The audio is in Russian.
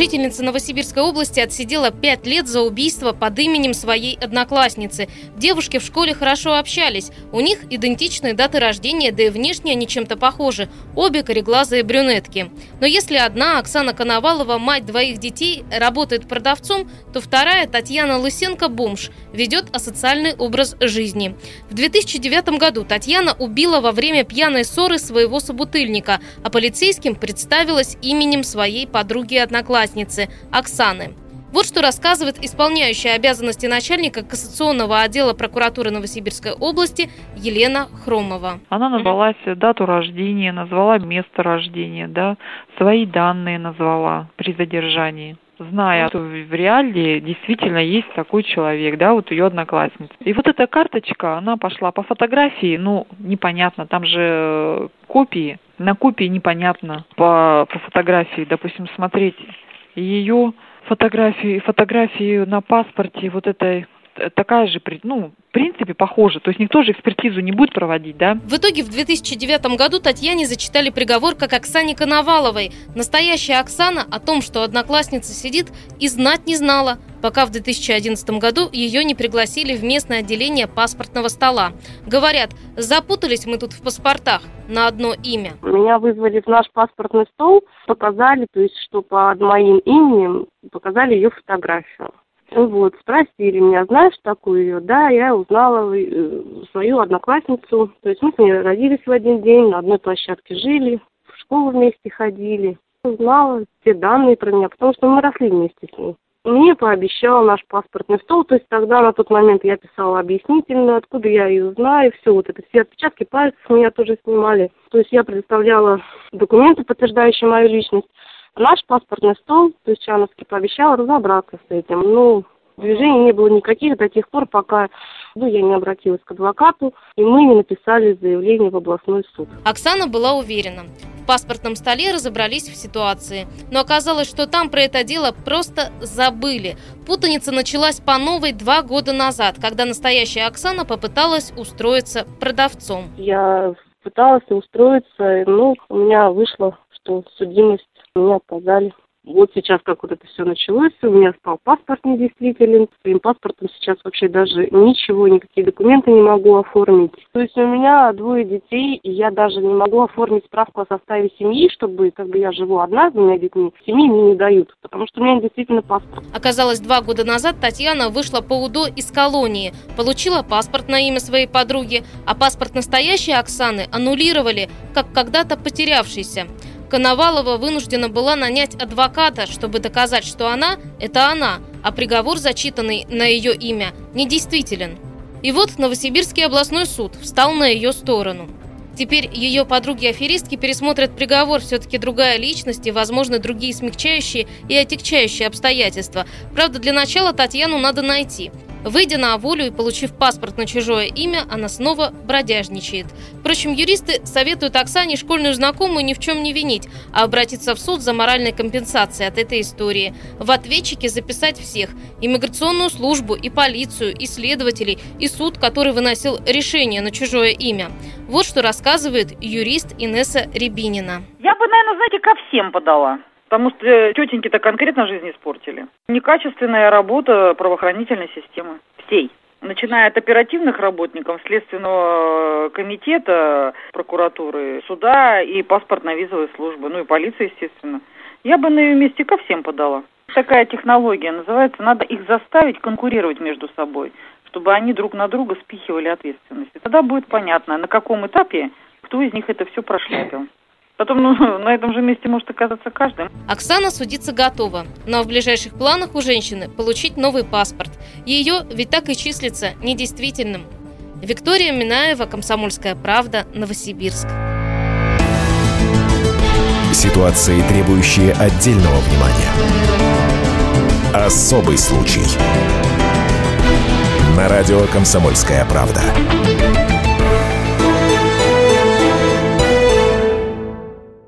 Жительница Новосибирской области отсидела 5 лет за убийство под именем своей одноклассницы. Девушки в школе хорошо общались. У них идентичные даты рождения, да и внешне они чем-то похожи. Обе кореглазые брюнетки. Но если одна, Оксана Коновалова, мать двоих детей, работает продавцом, то вторая, Татьяна Лысенко, бомж, ведет асоциальный образ жизни. В 2009 году Татьяна убила во время пьяной ссоры своего собутыльника, а полицейским представилась именем своей подруги-одноклассницы Оксаны. Вот что рассказывает исполняющая обязанности начальника кассационного отдела прокуратуры Новосибирской области Елена Хромова. Она назвала дату рождения, назвала место рождения, да, свои данные назвала при задержании зная, что в реале действительно есть такой человек, да, вот ее одноклассница. И вот эта карточка, она пошла по фотографии, ну, непонятно, там же копии, на копии непонятно по, по фотографии, допустим, смотреть ее фотографии, фотографии на паспорте вот этой такая же, ну, в принципе, похожа. То есть никто же экспертизу не будет проводить, да? В итоге в 2009 году Татьяне зачитали приговор как Оксане Коноваловой. Настоящая Оксана о том, что одноклассница сидит, и знать не знала, пока в 2011 году ее не пригласили в местное отделение паспортного стола. Говорят, запутались мы тут в паспортах на одно имя. Меня вызвали в наш паспортный стол, показали, то есть, что под моим именем показали ее фотографию. Вот, спросили меня, знаешь такую ее? Да, я узнала э, свою одноклассницу. То есть мы с ней родились в один день, на одной площадке жили, в школу вместе ходили. Узнала все данные про меня, потому что мы росли вместе с ней. Мне пообещал наш паспортный стол, то есть тогда на тот момент я писала объяснительную, откуда я ее знаю, все вот это, все отпечатки пальцев меня тоже снимали. То есть я предоставляла документы, подтверждающие мою личность. Наш паспортный стол, то есть Чановский, пообещал разобраться с этим. Ну, движений не было никаких до тех пор, пока ну, я не обратилась к адвокату, и мы не написали заявление в областной суд. Оксана была уверена. Паспортном столе разобрались в ситуации. Но оказалось, что там про это дело просто забыли. Путаница началась по новой два года назад, когда настоящая Оксана попыталась устроиться продавцом. Я пыталась устроиться, ну, у меня вышло, что судимость меня отказали. Вот сейчас как вот это все началось, у меня стал паспорт недействителен. Своим паспортом сейчас вообще даже ничего, никакие документы не могу оформить. То есть у меня двое детей, и я даже не могу оформить справку о составе семьи, чтобы, как бы я живу одна с двумя детьми, семьи мне не дают, потому что у меня действительно паспорт. Оказалось, два года назад Татьяна вышла по УДО из колонии, получила паспорт на имя своей подруги, а паспорт настоящей Оксаны аннулировали, как когда-то потерявшийся. Коновалова вынуждена была нанять адвоката, чтобы доказать, что она – это она, а приговор, зачитанный на ее имя, недействителен. И вот Новосибирский областной суд встал на ее сторону. Теперь ее подруги-аферистки пересмотрят приговор, все-таки другая личность и, возможно, другие смягчающие и отягчающие обстоятельства. Правда, для начала Татьяну надо найти – Выйдя на волю и получив паспорт на чужое имя, она снова бродяжничает. Впрочем, юристы советуют Оксане школьную знакомую ни в чем не винить, а обратиться в суд за моральной компенсацией от этой истории. В ответчике записать всех – иммиграционную службу, и полицию, и следователей, и суд, который выносил решение на чужое имя. Вот что рассказывает юрист Инесса Рябинина. Я бы, наверное, знаете, ко всем подала. Потому что тетеньки-то конкретно жизнь испортили. Некачественная работа правоохранительной системы. Всей. Начиная от оперативных работников, Следственного комитета, прокуратуры, суда и паспортно-визовой службы, ну и полиции, естественно. Я бы на ее месте ко всем подала. Такая технология называется, надо их заставить конкурировать между собой, чтобы они друг на друга спихивали ответственность. Тогда будет понятно, на каком этапе кто из них это все прошляпил. Потом ну, на этом же месте может оказаться каждый. Оксана судиться готова, но в ближайших планах у женщины получить новый паспорт. Ее ведь так и числится недействительным. Виктория Минаева, Комсомольская правда, Новосибирск. Ситуации, требующие отдельного внимания. Особый случай. На радио «Комсомольская правда».